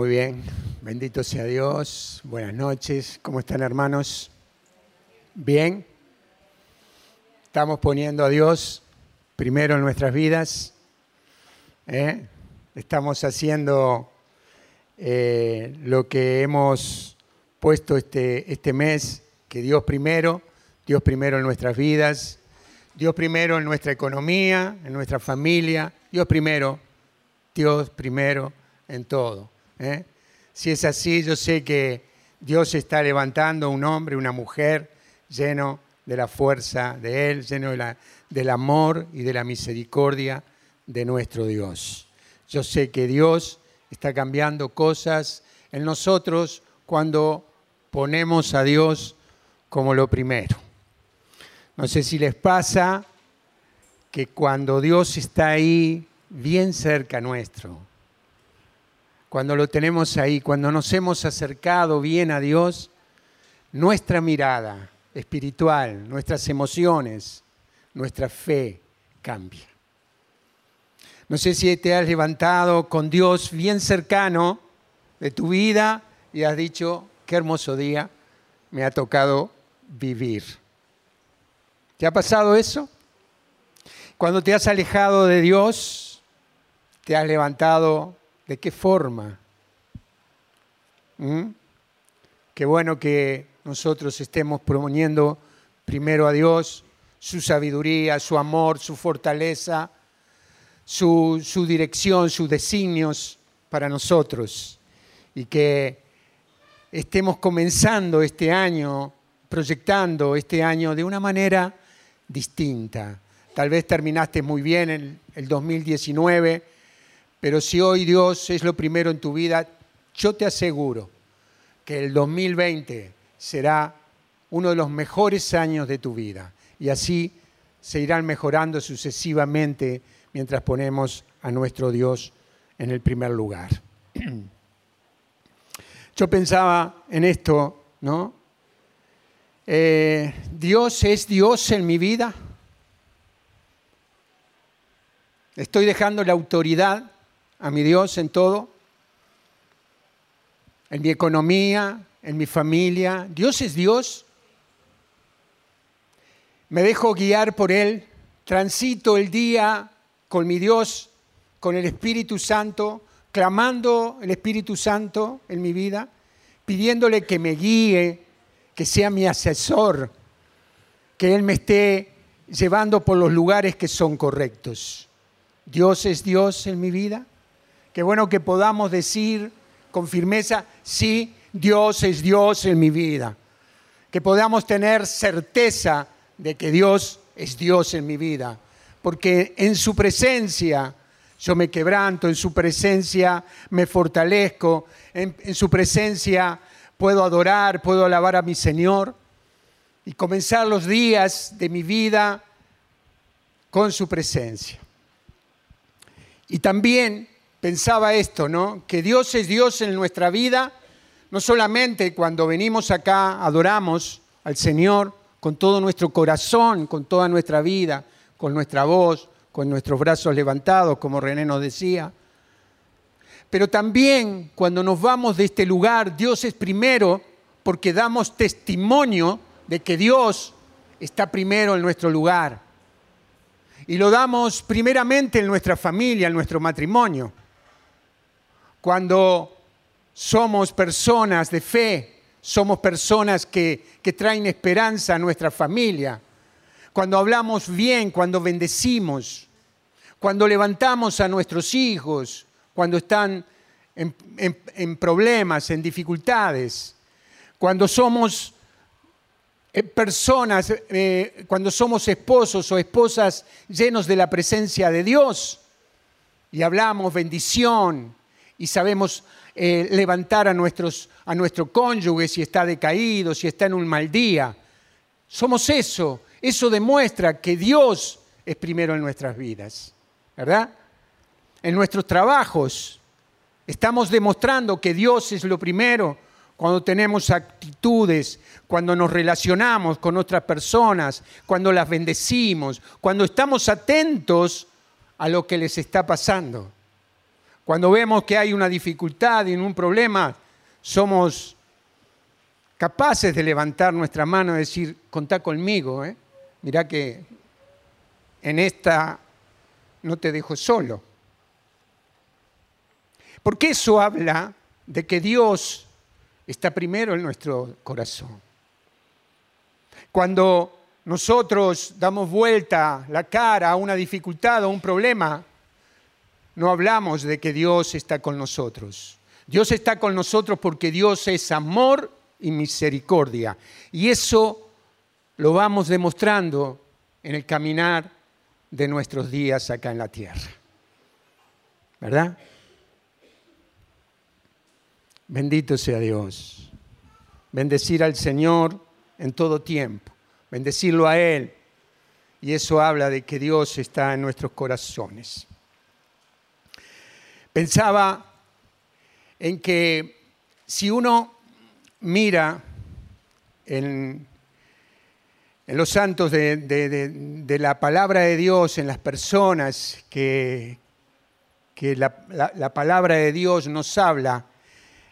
Muy bien, bendito sea Dios. Buenas noches, ¿cómo están hermanos? Bien. Estamos poniendo a Dios primero en nuestras vidas. ¿eh? Estamos haciendo eh, lo que hemos puesto este, este mes, que Dios primero, Dios primero en nuestras vidas, Dios primero en nuestra economía, en nuestra familia, Dios primero, Dios primero en todo. ¿Eh? Si es así, yo sé que Dios está levantando un hombre, una mujer lleno de la fuerza de Él, lleno del amor y de la misericordia de nuestro Dios. Yo sé que Dios está cambiando cosas en nosotros cuando ponemos a Dios como lo primero. No sé si les pasa que cuando Dios está ahí, bien cerca nuestro, cuando lo tenemos ahí, cuando nos hemos acercado bien a Dios, nuestra mirada espiritual, nuestras emociones, nuestra fe cambia. No sé si te has levantado con Dios bien cercano de tu vida y has dicho, qué hermoso día me ha tocado vivir. ¿Te ha pasado eso? Cuando te has alejado de Dios, te has levantado ¿De qué forma? ¿Mm? Qué bueno que nosotros estemos proponiendo primero a Dios su sabiduría, su amor, su fortaleza, su, dirección, sus designios para nosotros. Y que estemos comenzando este año, proyectando este año de una manera distinta. Tal vez terminaste muy bien el, el 2019 pero si hoy Dios es lo primero en tu vida, yo te aseguro que el 2020 será uno de los mejores años de tu vida. Y así se irán mejorando sucesivamente mientras ponemos a nuestro Dios en el primer lugar. Yo pensaba en esto, ¿no? Eh, Dios es Dios en mi vida. Estoy dejando la autoridad a mi Dios en todo, en mi economía, en mi familia. Dios es Dios. Me dejo guiar por Él, transito el día con mi Dios, con el Espíritu Santo, clamando el Espíritu Santo en mi vida, pidiéndole que me guíe, que sea mi asesor, que Él me esté llevando por los lugares que son correctos. Dios es Dios en mi vida. Qué bueno que podamos decir con firmeza, sí, Dios es Dios en mi vida. Que podamos tener certeza de que Dios es Dios en mi vida. Porque en su presencia yo me quebranto, en su presencia me fortalezco, en, en su presencia puedo adorar, puedo alabar a mi Señor y comenzar los días de mi vida con su presencia. Y también pensaba esto, ¿no? Que Dios es Dios en nuestra vida, no solamente cuando venimos acá, adoramos al Señor con todo nuestro corazón, con toda nuestra vida, con nuestra voz, con nuestros brazos levantados, como René nos decía. Pero también cuando nos vamos de este lugar, Dios es primero porque damos testimonio de que Dios está primero en nuestro lugar. Y lo damos primeramente en nuestra familia, en nuestro matrimonio cuando somos personas de fe, somos personas que, traen esperanza a nuestra familia, cuando hablamos bien, cuando bendecimos, cuando levantamos a nuestros hijos, cuando están en, problemas, en dificultades, cuando somos eh, personas, eh, cuando somos esposos o esposas llenos de la presencia de Dios y hablamos bendición, y sabemos eh, levantar a, nuestros, a nuestro cónyuge si está decaído, si está en un mal día. Somos eso. Eso demuestra que Dios es primero en nuestras vidas, ¿verdad? En nuestros trabajos estamos demostrando que Dios es lo primero cuando tenemos actitudes, cuando nos relacionamos con otras personas, cuando las bendecimos, cuando estamos atentos a lo que les está pasando Cuando vemos que hay una dificultad y un problema, somos capaces de levantar nuestra mano y decir, contá conmigo, ¿eh? mirá que en esta no te dejo solo. Porque eso habla de que Dios está primero en nuestro corazón. Cuando nosotros damos vuelta la cara a una dificultad o un problema, no hablamos de que Dios está con nosotros. Dios está con nosotros porque Dios es amor y misericordia. Y eso lo vamos demostrando en el caminar de nuestros días acá en la tierra. ¿Verdad? Bendito sea Dios. Bendecir al Señor en todo tiempo. Bendecirlo a Él. Y eso habla de que Dios está en nuestros corazones. Pensaba en que si uno mira en, los santos de, la palabra de Dios, en las personas que, que la, palabra de Dios nos habla,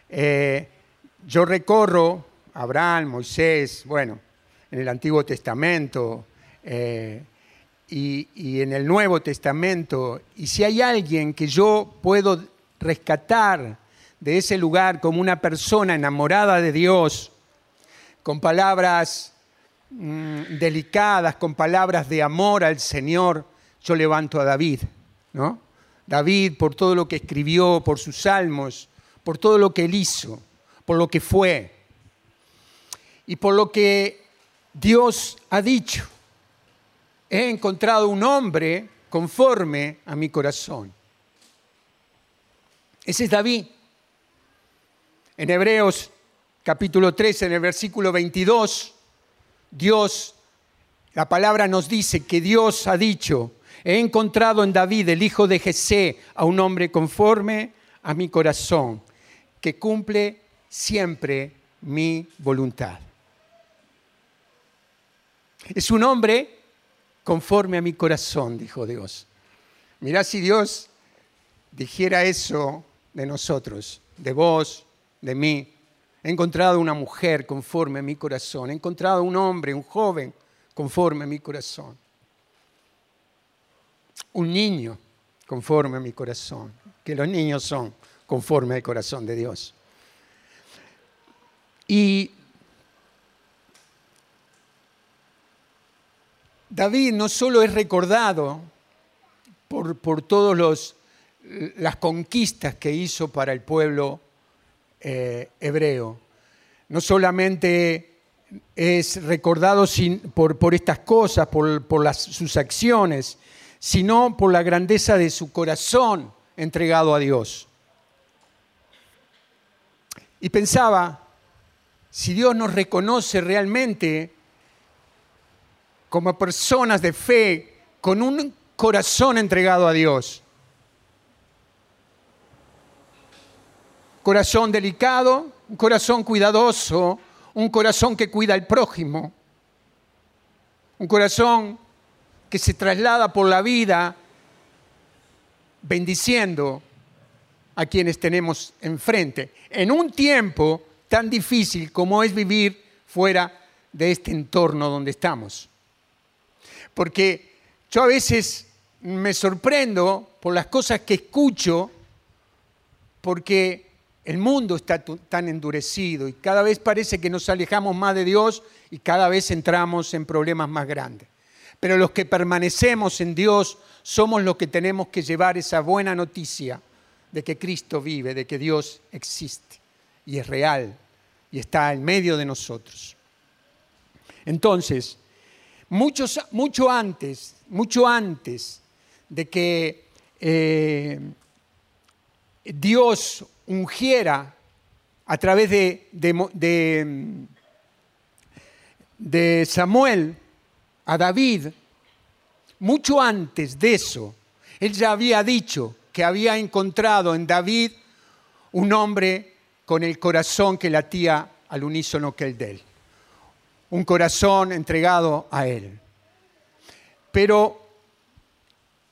eh, yo recorro Abraham, Moisés, bueno, en el Antiguo Testamento eh, y, en el Nuevo Testamento, y si hay alguien que yo puedo rescatar de ese lugar como una persona enamorada de Dios, con palabras mm, delicadas, con palabras de amor al Señor, yo levanto a David, ¿no? David por todo lo que escribió, por sus salmos, por todo lo que él hizo, por lo que fue y por lo que Dios ha dicho. He encontrado un hombre conforme a mi corazón. Ese es David. En Hebreos capítulo 13, en el versículo 22, Dios, la palabra nos dice que Dios ha dicho, he encontrado en David, el hijo de Jesé, a un hombre conforme a mi corazón, que cumple siempre mi voluntad. Es un hombre conforme a mi corazón, dijo Dios. Mirá si Dios dijera eso de nosotros, de vos, de mí. He encontrado una mujer conforme a mi corazón. He encontrado un hombre, un joven conforme a mi corazón. Un niño conforme a mi corazón. Que los niños son conforme al corazón de Dios. Y David no solo es recordado por, por todas las conquistas que hizo para el pueblo eh, hebreo. No solamente es recordado por, estas cosas, por, sus acciones, sino por la grandeza de su corazón entregado a Dios. Y pensaba, si Dios nos reconoce realmente como personas de fe, con un corazón entregado a Dios, corazón delicado, un corazón cuidadoso, un corazón que cuida al prójimo, un corazón que se traslada por la vida bendiciendo a quienes tenemos enfrente, en un tiempo tan difícil como es vivir fuera de este entorno donde estamos. Porque yo a veces me sorprendo por las cosas que escucho, porque el mundo está tan endurecido y cada vez parece que nos alejamos más de Dios y cada vez entramos en problemas más grandes. Pero los que permanecemos en Dios somos los que tenemos que llevar esa buena noticia de que Cristo vive, de que Dios existe y es real y está en medio de nosotros. Entonces, muchos, mucho antes, mucho antes de que eh, Dios ungiera a través de, de, Samuel a David, mucho antes de eso, él ya había dicho que había encontrado en David un hombre con el corazón que latía al unísono que el de él. Un corazón entregado a él. Pero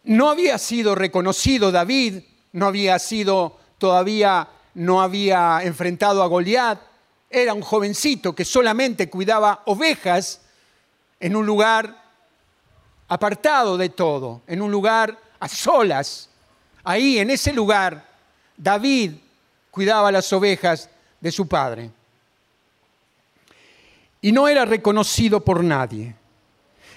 no había sido reconocido David no había sido todavía, no había enfrentado a Goliat, era un jovencito que solamente cuidaba ovejas en un lugar apartado de todo, en un lugar a solas. Ahí, en ese lugar, David cuidaba las ovejas de su padre. Y no era reconocido por nadie.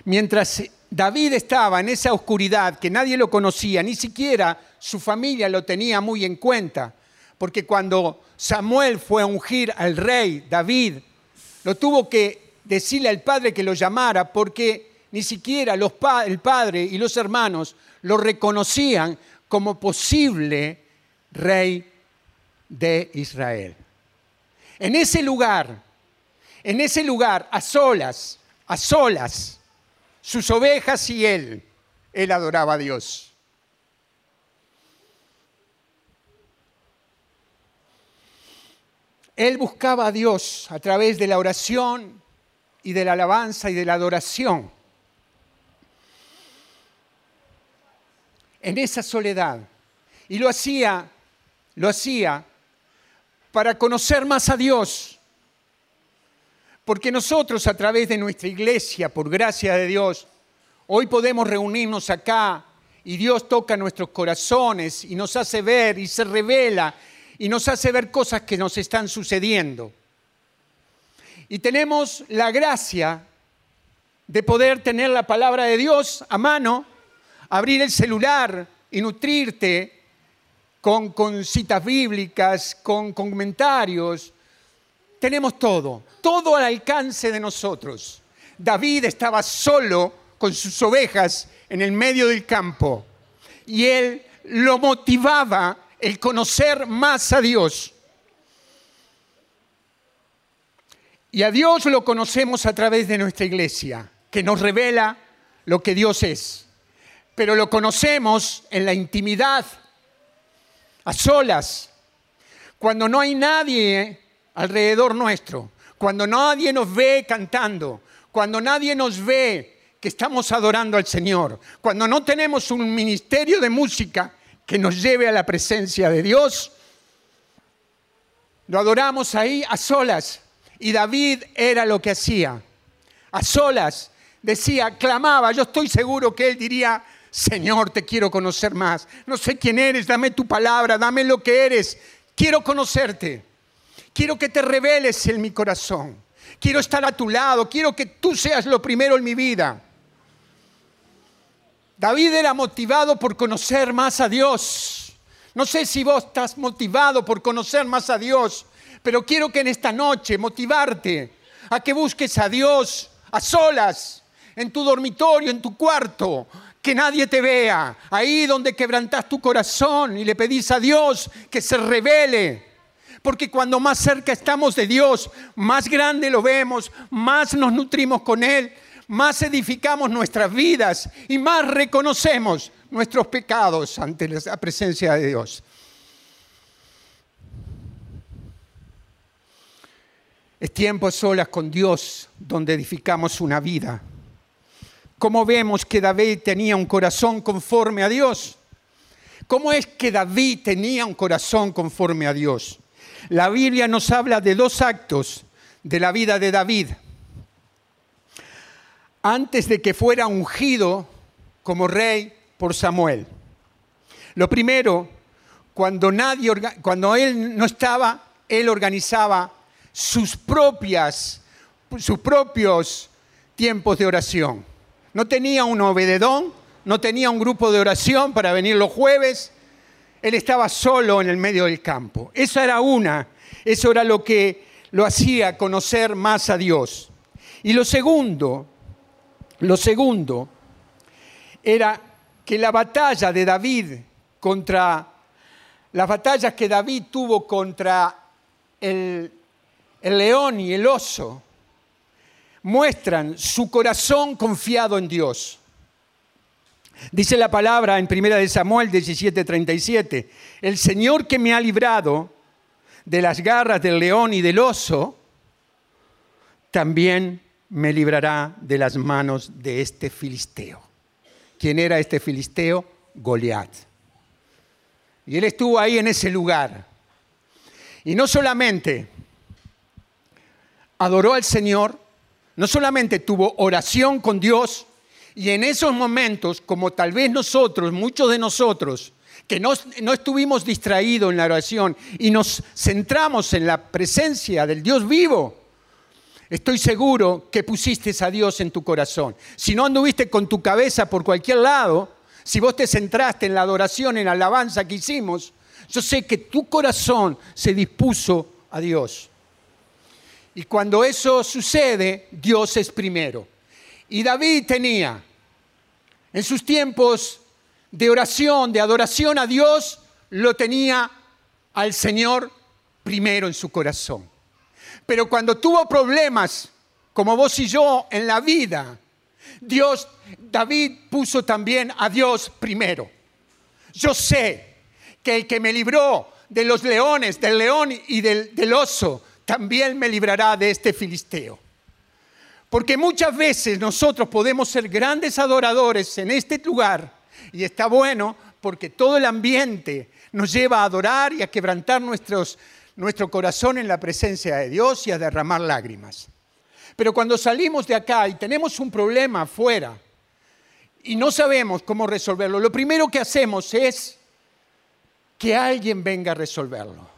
Mientras David estaba en esa oscuridad que nadie lo conocía, ni siquiera su familia lo tenía muy en cuenta, porque cuando Samuel fue a ungir al rey David, lo tuvo que decirle al padre que lo llamara, porque ni siquiera el padre y los hermanos lo reconocían como posible rey de Israel. En ese lugar, en ese lugar, a solas, a solas, sus ovejas y él, él adoraba a Dios. Él buscaba a Dios a través de la oración y de la alabanza y de la adoración. En esa soledad. Y lo hacía, lo hacía para conocer más a Dios, porque nosotros a través de nuestra iglesia, por gracia de Dios, hoy podemos reunirnos acá y Dios toca nuestros corazones y nos hace ver y se revela y nos hace ver cosas que nos están sucediendo. Y tenemos la gracia de poder tener la palabra de Dios a mano, abrir el celular y nutrirte con, con citas bíblicas, con comentarios, tenemos todo, todo al alcance de nosotros. David estaba solo con sus ovejas en el medio del campo y él lo motivaba el conocer más a Dios. Y a Dios lo conocemos a través de nuestra iglesia, que nos revela lo que Dios es. Pero lo conocemos en la intimidad, a solas, cuando no hay nadie alrededor nuestro, cuando nadie nos ve cantando, cuando nadie nos ve que estamos adorando al Señor, cuando no tenemos un ministerio de música que nos lleve a la presencia de Dios, lo adoramos ahí a solas. Y David era lo que hacía. A solas decía, clamaba, yo estoy seguro que él diría, Señor, te quiero conocer más. No sé quién eres, dame tu palabra, dame lo que eres. Quiero conocerte. Quiero que te reveles en mi corazón. Quiero estar a tu lado. Quiero que tú seas lo primero en mi vida. David era motivado por conocer más a Dios. No sé si vos estás motivado por conocer más a Dios, pero quiero que en esta noche motivarte a que busques a Dios a solas, en tu dormitorio, en tu cuarto, que nadie te vea, ahí donde quebrantas tu corazón y le pedís a Dios que se revele porque cuando más cerca estamos de Dios, más grande lo vemos, más nos nutrimos con Él, más edificamos nuestras vidas y más reconocemos nuestros pecados ante la presencia de Dios. Es tiempo solas con Dios donde edificamos una vida. ¿Cómo vemos que David tenía un corazón conforme a Dios? ¿Cómo es que David tenía un corazón conforme a Dios? La Biblia nos habla de dos actos de la vida de David. Antes de que fuera ungido como rey por Samuel. Lo primero, cuando, nadie, cuando él no estaba, él organizaba sus, propias, sus propios tiempos de oración. No tenía un obededón, no tenía un grupo de oración para venir los jueves, él estaba solo en el medio del campo. Esa era una, eso era lo que lo hacía conocer más a Dios. Y lo segundo, lo segundo era que la batalla de David contra las batallas que David tuvo contra el, el león y el oso muestran su corazón confiado en Dios. Dice la palabra en 1 de Samuel 17:37, el Señor que me ha librado de las garras del león y del oso, también me librará de las manos de este filisteo. ¿Quién era este filisteo? Goliat. Y él estuvo ahí en ese lugar. Y no solamente adoró al Señor, no solamente tuvo oración con Dios, y en esos momentos, como tal vez nosotros, muchos de nosotros, que no, no, estuvimos distraídos en la oración y nos centramos en la presencia del Dios vivo, estoy seguro que pusiste a Dios en tu corazón. Si no anduviste con tu cabeza por cualquier lado, si vos te centraste en la adoración, en la alabanza que hicimos, yo sé que tu corazón se dispuso a Dios. Y cuando eso sucede, Dios es primero. Y David tenía en sus tiempos de oración, de adoración a Dios, lo tenía al Señor primero en su corazón. Pero cuando tuvo problemas, como vos y yo en la vida, Dios, David puso también a Dios primero. Yo sé que el que me libró de los leones, del león y del, del oso, también me librará de este filisteo. Porque muchas veces nosotros podemos ser grandes adoradores en este lugar y está bueno porque todo el ambiente nos lleva a adorar y a quebrantar nuestro corazón en la presencia de Dios y a derramar lágrimas. Pero cuando salimos de acá y tenemos un problema afuera y no sabemos cómo resolverlo, lo primero que hacemos es que alguien venga a resolverlo.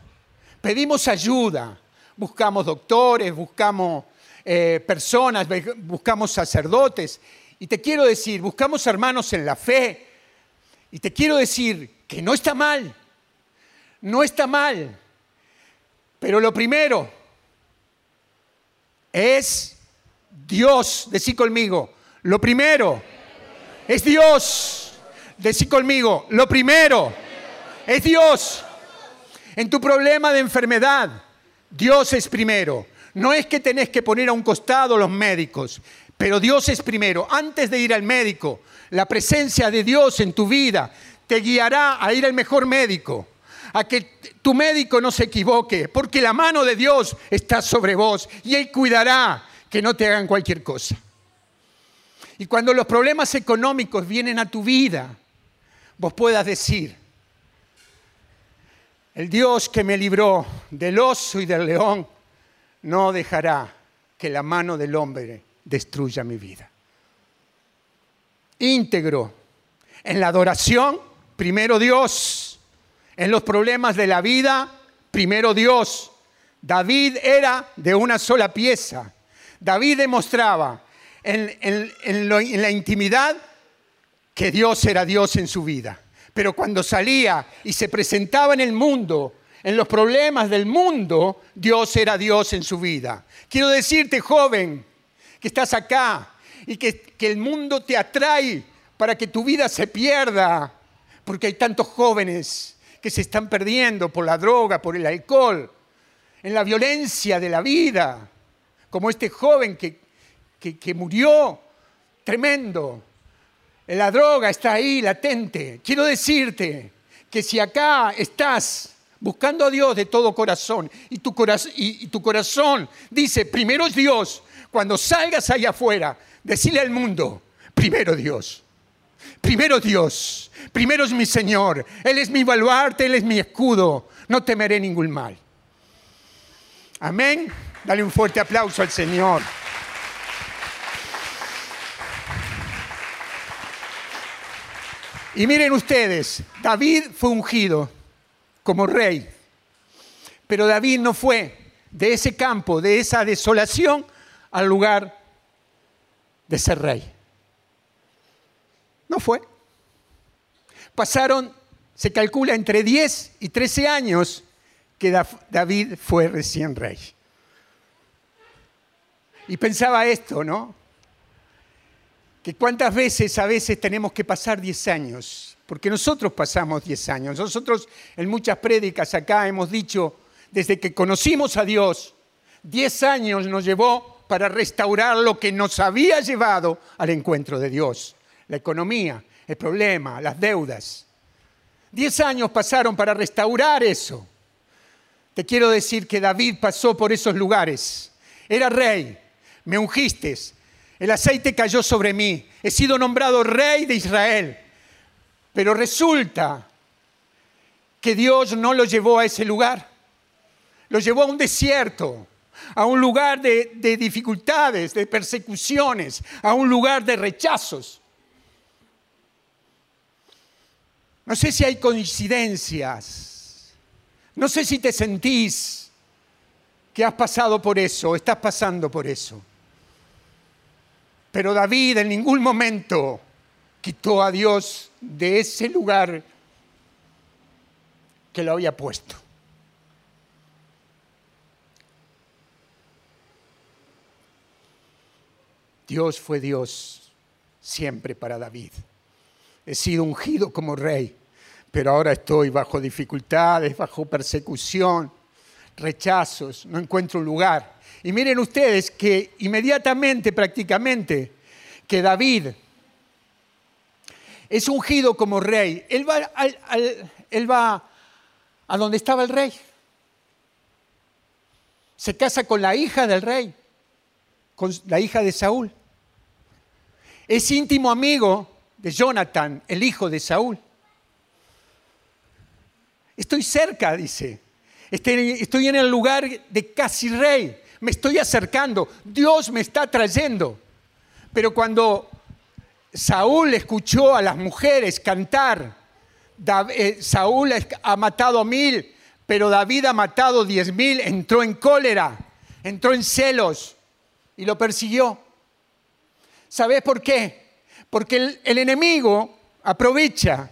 Pedimos ayuda, buscamos doctores, buscamos eh, personas, buscamos sacerdotes. Y te quiero decir, buscamos hermanos en la fe. Y te quiero decir que no está mal, no está mal. Pero lo primero es Dios, decí conmigo, lo primero es Dios, decí conmigo, lo primero es Dios. En tu problema de enfermedad, Dios es primero. No es que tenés que poner a un costado los médicos, pero Dios es primero. Antes de ir al médico, la presencia de Dios en tu vida te guiará a ir al mejor médico, a que tu médico no se equivoque, porque la mano de Dios está sobre vos y Él cuidará que no te hagan cualquier cosa. Y cuando los problemas económicos vienen a tu vida, vos puedas decir, el Dios que me libró del oso y del león no dejará que la mano del hombre destruya mi vida. Íntegro. En la adoración, primero Dios. En los problemas de la vida, primero Dios. David era de una sola pieza. David demostraba en, en la intimidad que Dios era Dios en su vida. Pero cuando salía y se presentaba en el mundo, en los problemas del mundo, Dios era Dios en su vida. Quiero decirte, joven, que estás acá y que, que el mundo te atrae para que tu vida se pierda, porque hay tantos jóvenes que se están perdiendo por la droga, por el alcohol, en la violencia de la vida, como este joven que, que, que murió tremendo la droga está ahí latente. Quiero decirte que si acá estás buscando a Dios de todo corazón y tu, corazón, dice, primero es Dios, cuando salgas allá afuera, decirle al mundo, primero Dios. Primero Dios, primero es mi Señor, Él es mi baluarte, Él es mi escudo, no temeré ningún mal. Amén. Dale un fuerte aplauso al Señor. Y miren ustedes, David fue ungido como rey, pero David no fue de ese campo, de esa desolación, al lugar de ser rey. No fue. Pasaron, se calcula, entre 10 y 13 años que David fue recién rey. Y pensaba esto, ¿no? que cuántas veces a veces tenemos que pasar 10 años, porque nosotros pasamos 10 años. Nosotros en muchas prédicas acá hemos dicho, desde que conocimos a Dios, 10 años nos llevó para restaurar lo que nos había llevado al encuentro de Dios. La economía, el problema, las deudas. 10 años pasaron para restaurar eso. Te quiero decir que David pasó por esos lugares. Era rey, me ungiste, el aceite cayó sobre mí, he sido nombrado rey de Israel. Pero resulta que Dios no lo llevó a ese lugar. Lo llevó a un desierto, a un lugar de, de dificultades, de persecuciones, a un lugar de rechazos. No sé si hay coincidencias. No sé si te sentís que has pasado por eso, estás pasando por eso. Pero David en ningún momento quitó a Dios de ese lugar que lo había puesto. Dios fue Dios siempre para David. He sido ungido como rey, pero ahora estoy bajo dificultades, bajo persecución, rechazos, no encuentro un lugar. Y miren ustedes que inmediatamente, prácticamente, que David es ungido como rey, él va, él va a donde estaba el rey. Se casa con la hija del rey, con la hija de Saúl. Es íntimo amigo de Jonathan, el hijo de Saúl. Estoy cerca, dice. Estoy en el lugar de casi rey. Me estoy acercando. Dios me está trayendo. Pero cuando Saúl escuchó a las mujeres cantar, eh, Saúl ha matado mil, pero David ha matado diez mil, entró en cólera, entró en celos y lo persiguió. ¿Sabes por qué? Porque el, enemigo aprovecha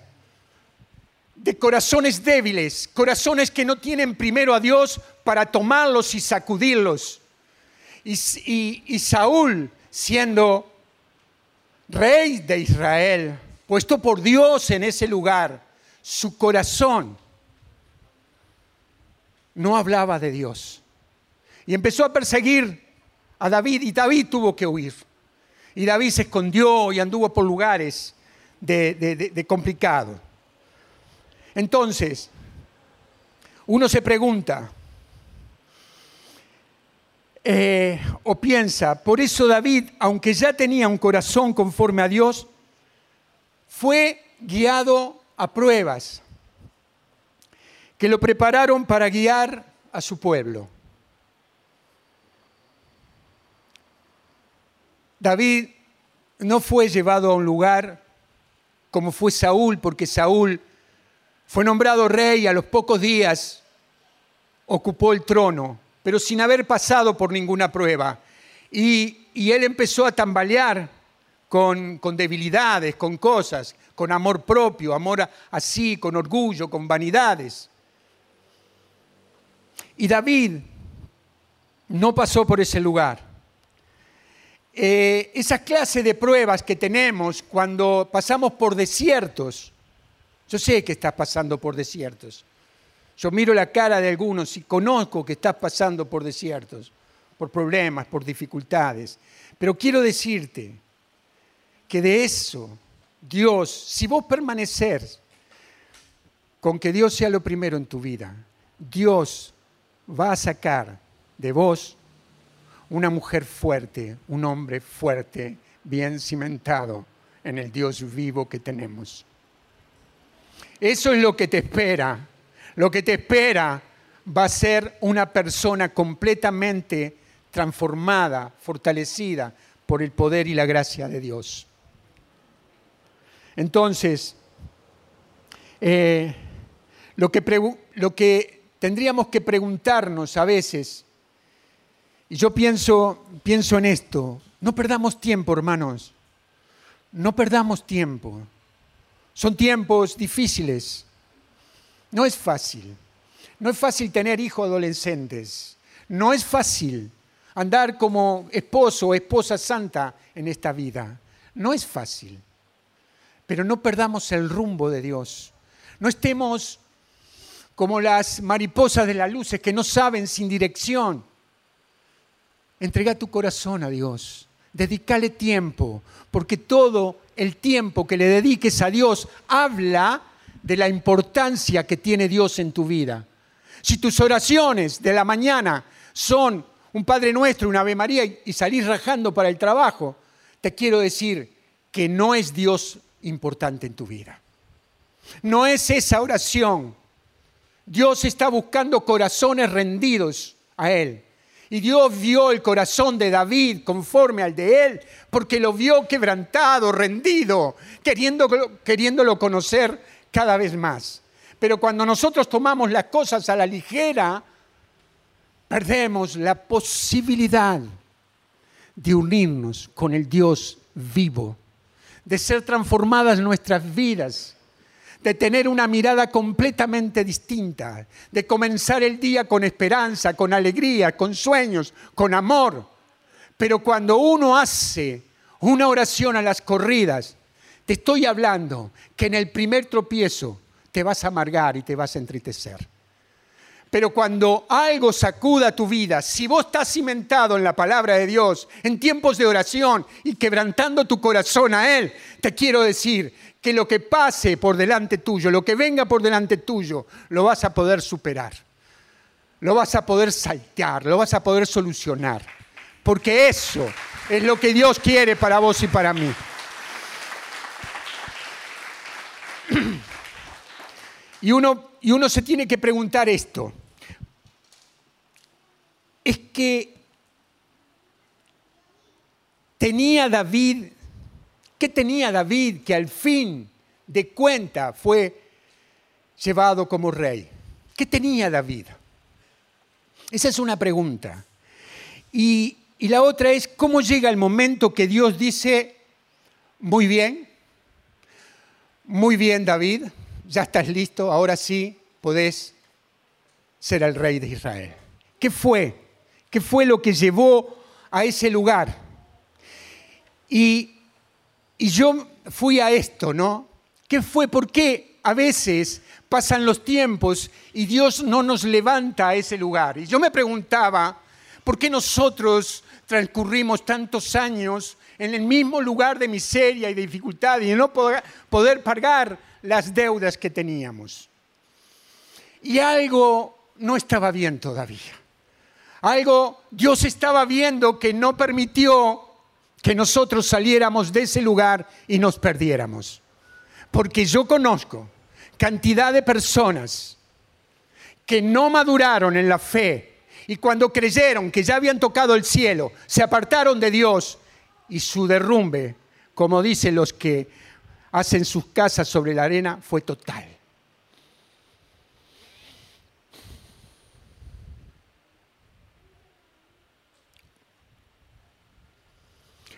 de corazones débiles, corazones que no tienen primero a Dios para tomarlos y sacudirlos. Y, Saúl, siendo rey de Israel, puesto por Dios en ese lugar, su corazón no hablaba de Dios. Y empezó a perseguir a David y David tuvo que huir. Y David se escondió y anduvo por lugares de, complicado. Entonces, uno se pregunta eh, o piensa, por eso David, aunque ya tenía un corazón conforme a Dios, fue guiado a pruebas que lo prepararon para guiar a su pueblo. David no fue llevado a un lugar como fue Saúl, porque Saúl fue nombrado rey y a los pocos días ocupó el trono, pero sin haber pasado por ninguna prueba. Y, él empezó a tambalear con, con, debilidades, con cosas, con amor propio, amor así, con orgullo, con vanidades. Y David no pasó por ese lugar. Eh, esa clase de pruebas que tenemos cuando pasamos por desiertos. Yo sé que estás pasando por desiertos. Yo miro la cara de algunos y conozco que estás pasando por desiertos, por problemas, por dificultades. Pero quiero decirte que de eso, Dios, si vos permanecer con que Dios sea lo primero en tu vida, Dios va a sacar de vos una mujer fuerte, un hombre fuerte, bien cimentado en el Dios vivo que tenemos. Eso es lo que te espera. Lo que te espera va a ser una persona completamente transformada, fortalecida por el poder y la gracia de Dios. Entonces, eh, lo, que tendríamos que preguntarnos a veces y yo pienso en esto, no perdamos tiempo, hermanos, no perdamos tiempo. Son tiempos difíciles, no es fácil, no es fácil tener hijos adolescentes, no es fácil andar como esposo o esposa santa en esta vida, no es fácil, pero no perdamos el rumbo de Dios, no estemos como las mariposas de las luces que no saben sin dirección. Entrega tu corazón a Dios. Dedícale tiempo, porque todo el tiempo que le dediques a Dios habla de la importancia que tiene Dios en tu vida. Si tus oraciones de la mañana son un Padre Nuestro, una Ave María y salís rajando para el trabajo, te quiero decir que no es Dios importante en tu vida. No es esa oración Dios está buscando corazones rendidos a Él. Y Dios vio el corazón de David conforme al de él, porque lo vio quebrantado, rendido, queriéndolo conocer cada vez más. Pero cuando nosotros tomamos las cosas a la ligera, perdemos la posibilidad de unirnos con el Dios vivo, de ser transformadas nuestras vidas de tener una mirada completamente distinta, de comenzar el día con esperanza, con alegría, con sueños, con amor. Pero cuando uno hace una oración a las corridas, te estoy hablando que en el primer tropiezo te vas a amargar y te vas a entristecer. Pero cuando algo sacuda tu vida, si vos estás cimentado en la palabra de Dios, en tiempos de oración y quebrantando tu corazón a Él, te quiero decir que lo que pase por delante tuyo, lo que venga por delante tuyo, lo vas a poder superar. Lo vas a poder saltear, lo vas a poder solucionar. Porque eso es lo que Dios quiere para vos y para mí. Y uno, y uno se tiene que preguntar esto. Es que tenía David ¿Qué tenía David que al fin de cuenta fue llevado como rey? ¿Qué tenía David? Esa es una pregunta. Y, y la otra es, ¿cómo llega el momento que Dios dice, muy bien, muy bien David, ya estás listo, ahora sí podés ser el rey de Israel? ¿Qué fue? ¿Qué fue lo que llevó a ese lugar? Y y yo fui a esto, ¿no? ¿Qué fue? ¿Por qué a veces pasan los tiempos y Dios no nos levanta a ese lugar? Y yo me preguntaba, ¿por qué nosotros transcurrimos tantos años en el mismo lugar de miseria y de dificultad y no poder pagar las deudas que teníamos? Y algo no estaba bien todavía. Algo Dios estaba viendo que no permitió que nosotros saliéramos de ese lugar y nos perdiéramos. Porque yo conozco cantidad de personas que no maduraron en la fe y cuando creyeron que ya habían tocado el cielo, se apartaron de Dios y su derrumbe, como dicen los que hacen sus casas sobre la arena, fue total.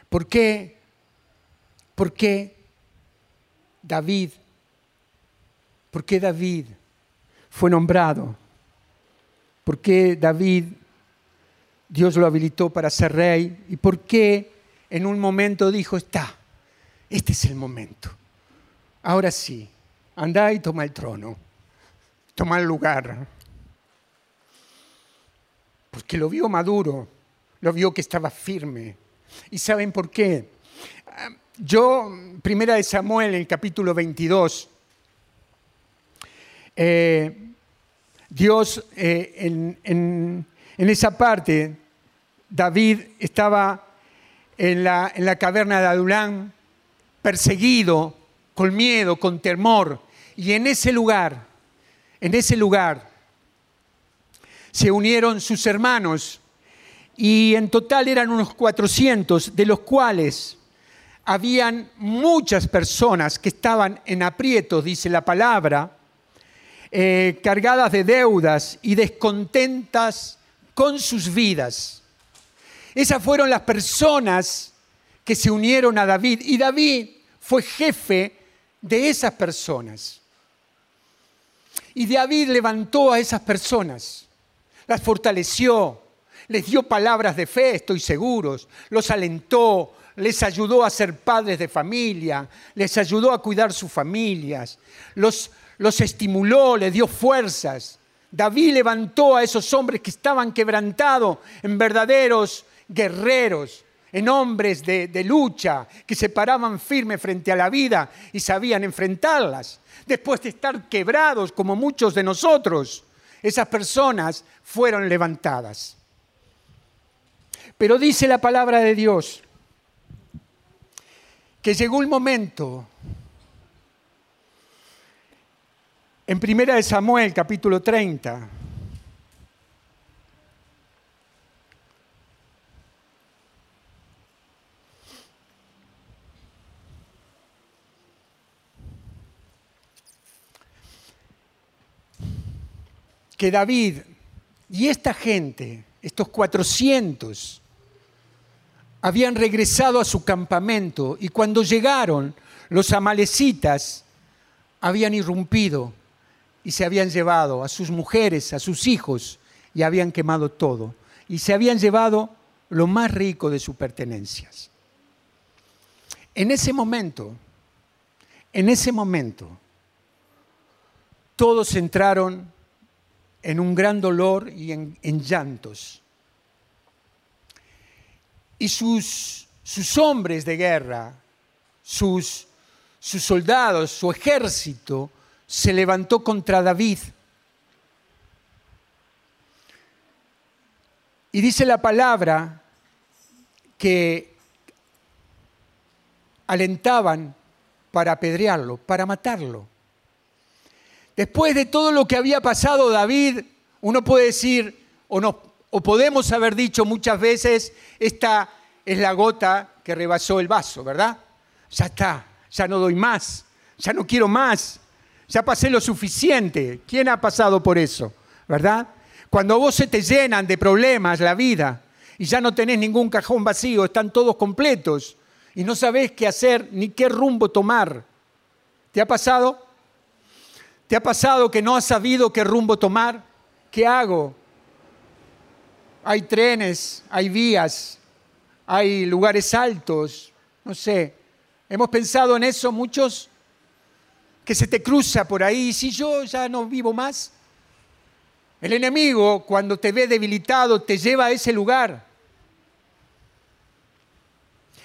¿Por qué? ¿Por qué David? ¿Por qué David fue nombrado? ¿Por qué David Dios lo habilitó para ser rey? ¿Y por qué en un momento dijo, está, este es el momento? Ahora sí, anda y toma el trono, toma el lugar. Porque lo vio maduro, lo vio que estaba firme, ¿Y saben por qué? Yo, primera de Samuel, en el capítulo 22, eh, Dios eh, en, en, esa parte, David estaba en la, en la caverna de Adulán, perseguido, con miedo, con temor, y en ese lugar, en ese lugar, se unieron sus hermanos y en total eran unos 400, de los cuales habían muchas personas que estaban en aprietos, dice la palabra, eh, cargadas de deudas y descontentas con sus vidas. Esas fueron las personas que se unieron a David y David fue jefe de esas personas. Y David levantó a esas personas, las fortaleció, les dio palabras de fe, estoy seguro, los alentó, les ayudó a ser padres de familia, les ayudó a cuidar sus familias, los, los estimuló, les dio fuerzas. David levantó a esos hombres que estaban quebrantados en verdaderos guerreros, en hombres de, de, lucha, que se paraban firme frente a la vida y sabían enfrentarlas. Después de estar quebrados como muchos de nosotros, esas personas fueron levantadas. Pero dice la palabra de Dios que llegó el momento En Primera de Samuel, capítulo 30. Que David y esta gente, estos 400, habían regresado a su campamento y cuando llegaron los amalecitas habían irrumpido y se habían llevado a sus mujeres, a sus hijos y habían quemado todo y se habían llevado lo más rico de sus pertenencias. En ese momento, en ese momento, todos entraron en un gran dolor y en, llantos y sus, sus hombres de guerra, sus, sus soldados, su ejército, se levantó contra David. Y dice la palabra que alentaban para apedrearlo, para matarlo. Después de todo lo que había pasado David, uno puede decir, o no, o podemos haber dicho muchas veces, esta es la gota que rebasó el vaso, ¿verdad? Ya está, ya no doy más, ya no quiero más, ya pasé lo suficiente. ¿Quién ha pasado por eso? ¿Verdad? Cuando vos se te llenan de problemas la vida y ya no tenés ningún cajón vacío, están todos completos y no sabés qué hacer ni qué rumbo tomar. ¿Te ha pasado? ¿Te ha pasado que no has sabido qué rumbo tomar? ¿Qué hago? hay trenes, hay vías, hay lugares altos, no sé. Hemos pensado en eso muchos, que se te cruza por ahí, si yo ya no vivo más, el enemigo cuando te ve debilitado te lleva a ese lugar.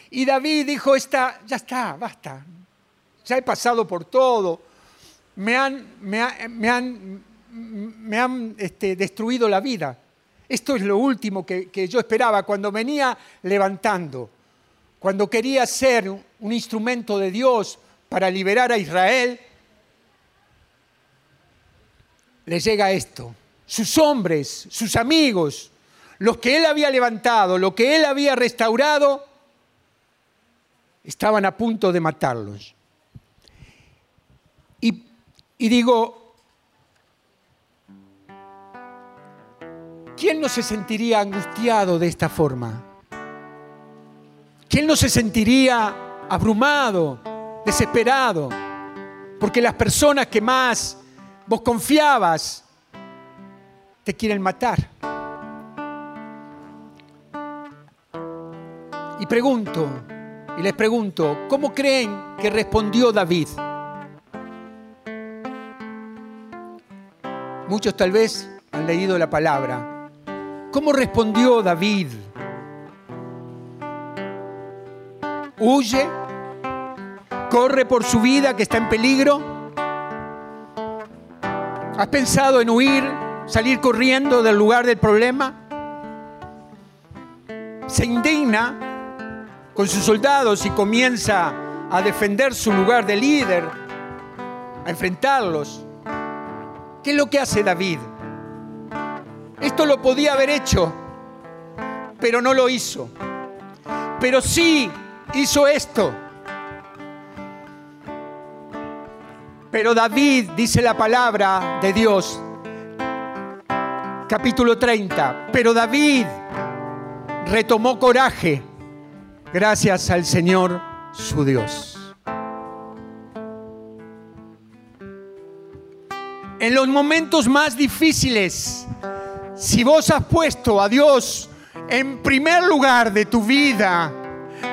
Y David dijo, está, ya está, basta, ya he pasado por todo, me han, me, han, me han este, destruido la vida esto es lo último que, yo esperaba cuando venía levantando, cuando quería ser un instrumento de Dios para liberar a Israel. Le llega esto. Sus hombres, sus amigos, los que él había levantado, lo que él había restaurado, estaban a punto de matarlos. Y, digo, ¿quién no se sentiría angustiado de esta forma? ¿Quién no se sentiría abrumado, desesperado? Porque las personas que más vos confiabas te quieren matar. Y pregunto, y les pregunto, ¿cómo creen que respondió David? Muchos tal vez han leído la palabra, ¿Cómo respondió David? ¿Huye? ¿Corre por su vida que está en peligro? ¿Has pensado en huir, salir corriendo del lugar del problema? Se indigna con sus soldados y comienza a defender su lugar de líder, a enfrentarlos. ¿Qué es lo que hace David? Esto lo podía haber hecho, pero no lo hizo. Pero sí hizo esto. Pero David, dice la palabra de Dios, capítulo 30, pero David retomó coraje gracias al Señor su Dios. En los momentos más difíciles, si vos has puesto a Dios en primer lugar de tu vida,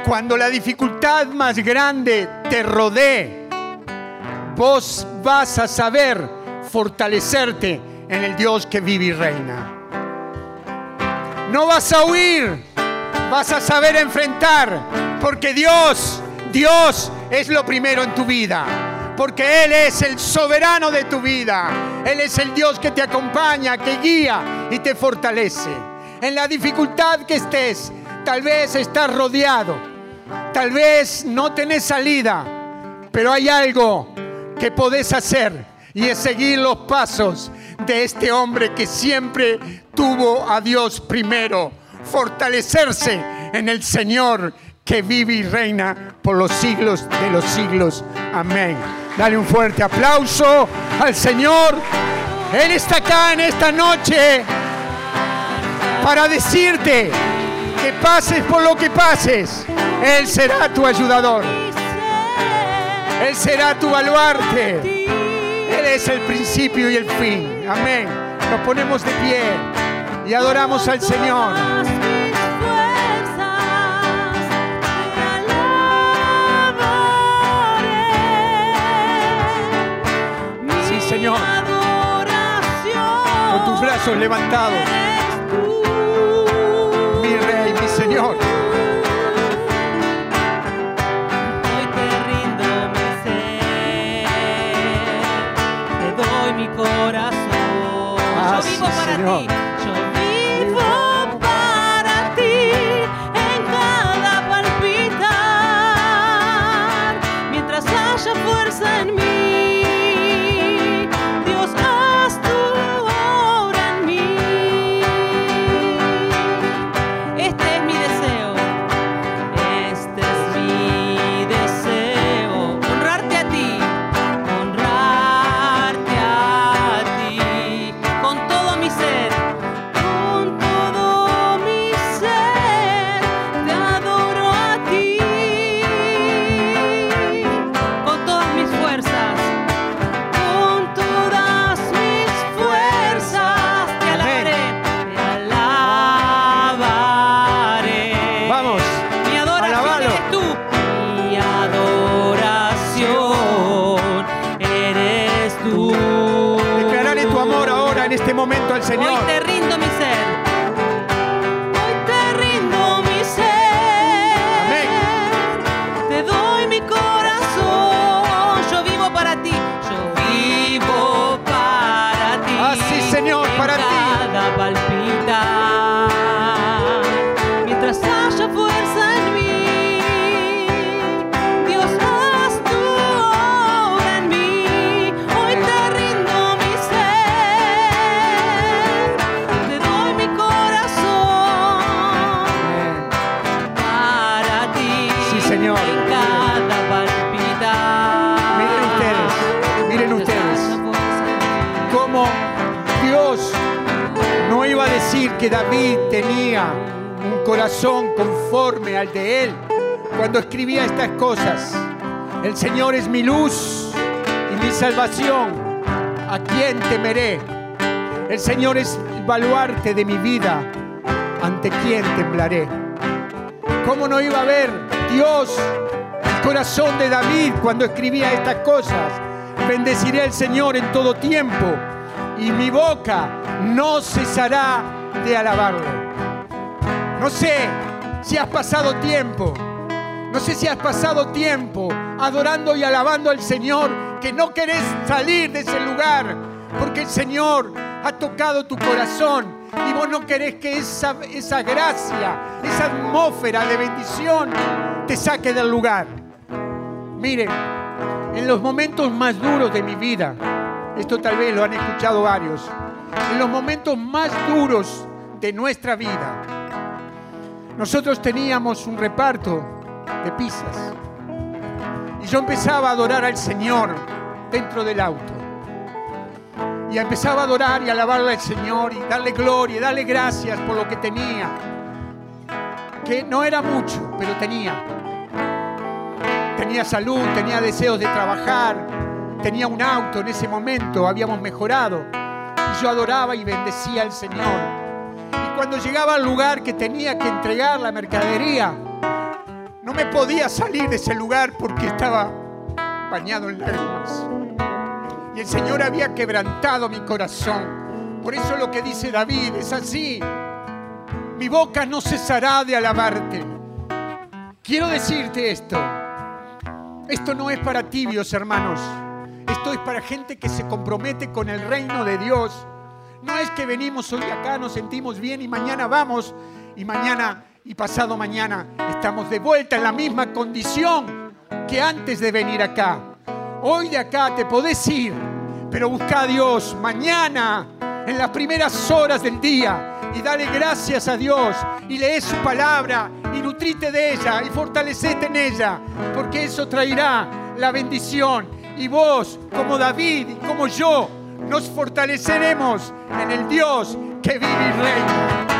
cuando la dificultad más grande te rodee, vos vas a saber fortalecerte en el Dios que vive y reina. No vas a huir, vas a saber enfrentar, porque Dios, Dios es lo primero en tu vida porque Él es el soberano de tu vida. Él es el Dios que te acompaña, que guía y te fortalece. En la dificultad que estés, tal vez estás rodeado, tal vez no tenés salida, pero hay algo que podés hacer y es seguir los pasos de este hombre que siempre tuvo a Dios primero, fortalecerse en el Señor que vive y reina por los siglos de los siglos. Amén. Dale un fuerte aplauso al Señor. Él está acá en esta noche para decirte que pases por lo que pases. Él será tu ayudador. Él será tu baluarte. Él es el principio y el fin. Amén. Nos ponemos de pie y adoramos al Señor. Señor. Con tus brazos levantados. Mi Rey, mi Señor. Hoy te rindo mi ser, te doy mi corazón. Ah, yo vivo sí, para Señor. ti, que David tenía un corazón conforme al de él cuando escribía estas cosas. El Señor es mi luz y mi salvación. ¿A quién temeré? El Señor es el baluarte de mi vida. ¿Ante quién temblaré? ¿Cómo no iba a ver Dios el corazón de David cuando escribía estas cosas? Bendeciré al Señor en todo tiempo y mi boca no cesará de alabarlo. No sé si has pasado tiempo, no sé si has pasado tiempo adorando y alabando al Señor, que no querés salir de ese lugar, porque el Señor ha tocado tu corazón y vos no querés que esa, esa gracia, esa atmósfera de bendición te saque del lugar. Miren, en los momentos más duros de mi vida, esto tal vez lo han escuchado varios, en los momentos más duros de nuestra vida, nosotros teníamos un reparto de pizzas. Y yo empezaba a adorar al Señor dentro del auto. Y empezaba a adorar y alabarle al Señor y darle gloria y darle gracias por lo que tenía. Que no era mucho, pero tenía. Tenía salud, tenía deseos de trabajar, tenía un auto en ese momento, habíamos mejorado. Yo adoraba y bendecía al Señor. Y cuando llegaba al lugar que tenía que entregar la mercadería, no me podía salir de ese lugar porque estaba bañado en lágrimas. Y el Señor había quebrantado mi corazón. Por eso lo que dice David es así. Mi boca no cesará de alabarte. Quiero decirte esto. Esto no es para tibios, hermanos. Esto es para gente que se compromete con el reino de Dios. No es que venimos hoy acá, nos sentimos bien y mañana vamos y mañana y pasado mañana estamos de vuelta en la misma condición que antes de venir acá. Hoy de acá te podés ir, pero busca a Dios mañana en las primeras horas del día y dale gracias a Dios y lee su palabra y nutrite de ella y fortalecete en ella, porque eso traerá la bendición y vos, como David y como yo, nos fortaleceremos en el Dios que vive y reina.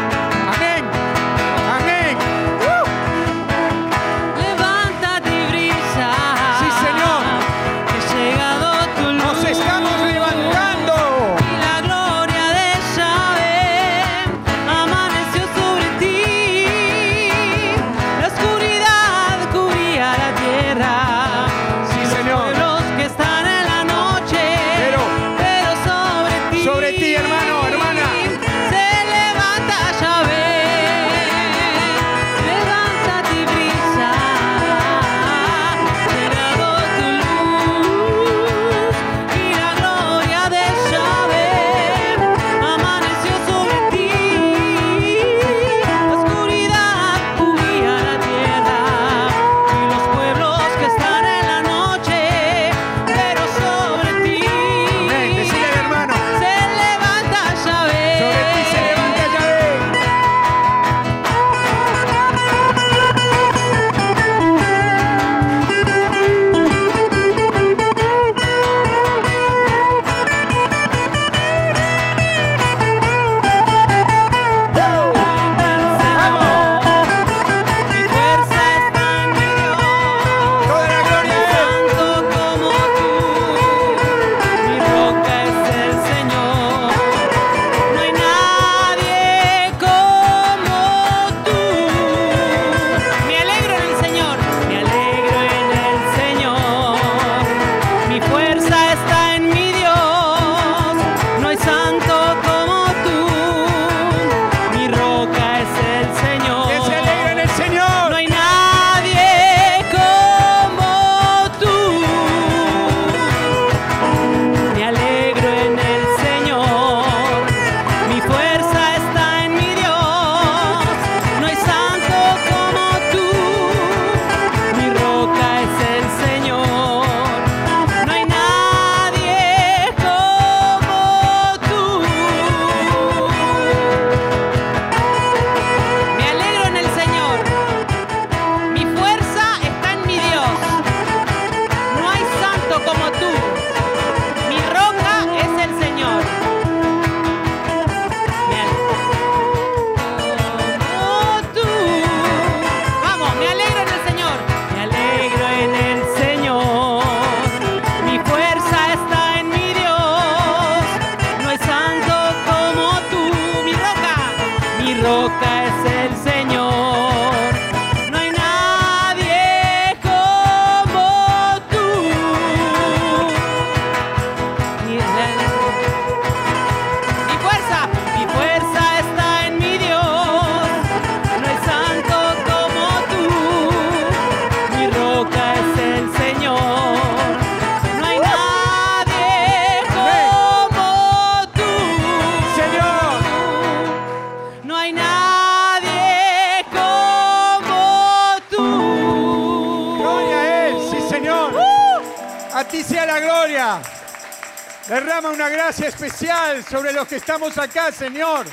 Derrama una gracia especial sobre los que estamos acá, Señor.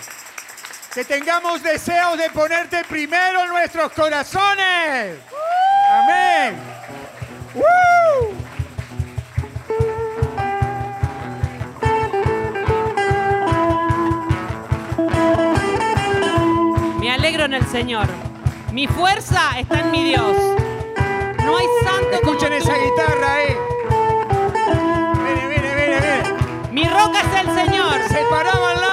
Que tengamos deseos de ponerte primero en nuestros corazones. Amén. ¡Woo! Me alegro en el Señor. Mi fuerza está en mi Dios. No hay santo. Escuchen como tú. esa guitarra. Eh. Mi roca es el Señor. Se paraban